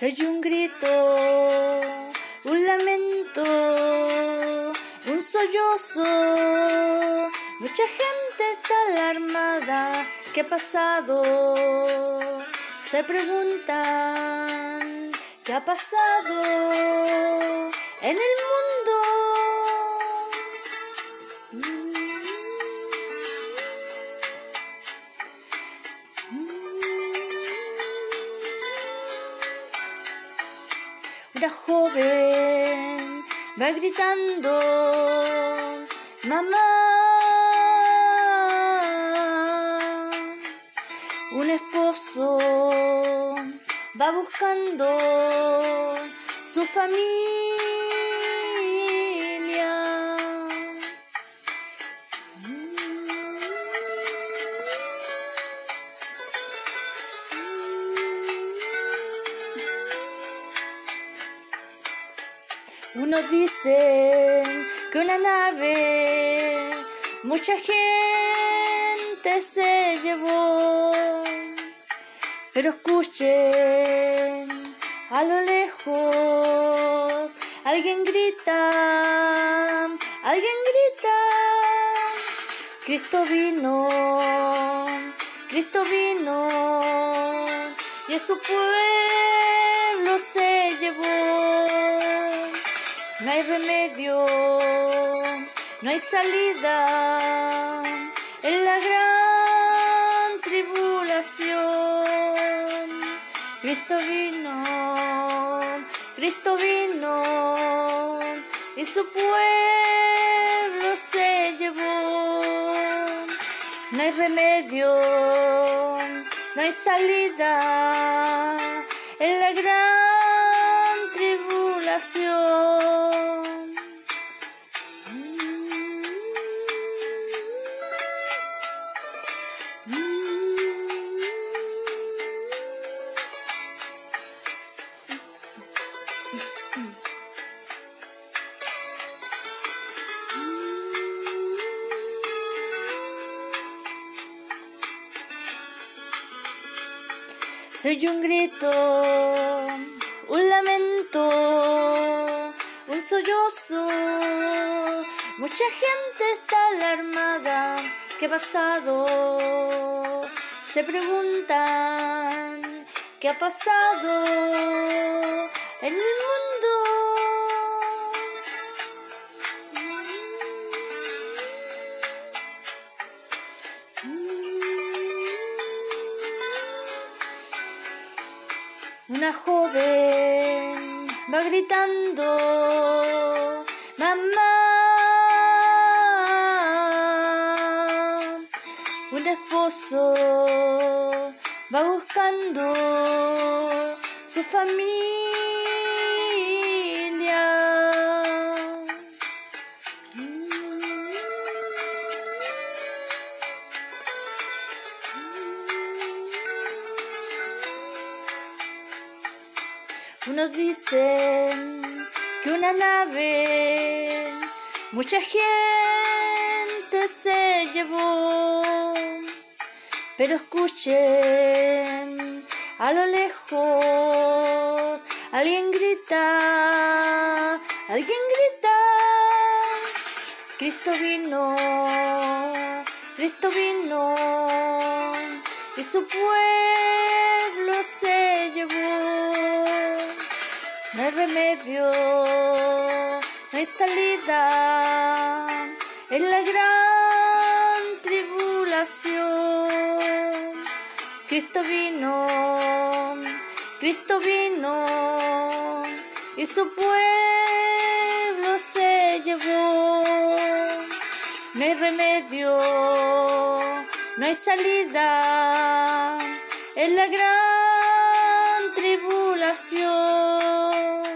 Soy un grito, un lamento, un sollozo. Mucha gente está alarmada. ¿Qué ha pasado? Se preguntan, ¿qué ha pasado en el mundo? Joven va gritando, mamá. Un esposo va buscando su familia. Unos dicen que una nave mucha gente se llevó, pero escuchen a lo lejos, alguien grita, alguien grita, Cristo vino, Cristo vino, y a su pueblo se llevó. No hay remedio, no hay salida en la gran tribulación. Cristo vino, Cristo vino y su pueblo se llevó. No hay remedio, no hay salida en la gran tribulación. Soy un grito, un lamento, un sollozo. Mucha gente está alarmada. ¿Qué ha pasado? Se preguntan, ¿qué ha pasado en el mundo? Una joven va gritando, mamá. Un esposo va buscando su familia. Unos dicen que una nave mucha gente se llevó, pero escuchen a lo lejos, alguien grita, alguien grita, Cristo vino, Cristo vino, y su pueblo se. No hay remedio, no hay salida en la gran tribulación. Cristo vino, Cristo vino y su pueblo se llevó. No hay remedio, no hay salida en la gran tribulación población.